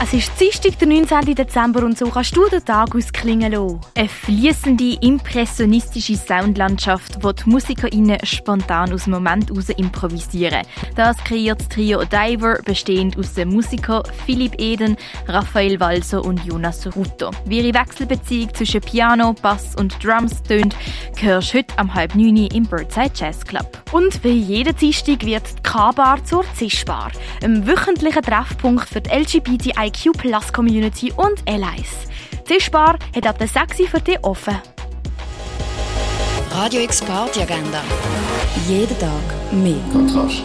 Es ist Dienstag, der 19. Dezember und so kannst du den Tag ausklingen lassen. Eine fließende, impressionistische Soundlandschaft, wo die MusikerInnen spontan aus dem Moment heraus improvisieren. Das kreiert das Trio Diver, bestehend aus den Musikern Philipp Eden, Raphael Walser und Jonas Ruto. Wie ihre Wechselbeziehung zwischen Piano, Bass und Drums tönt, hörst du heute am halb neun im Birdside Jazz Club. Und wie jeden Dienstag wird die K-Bar zur Zischbar, einem wöchentlichen Treffpunkt für die LGBTIQ Plus Community und Allies. Die Zischbar hat ab der 6 Uhr für dich offen. Radio X Party Agenda. Jeden Tag mehr. Kontrast.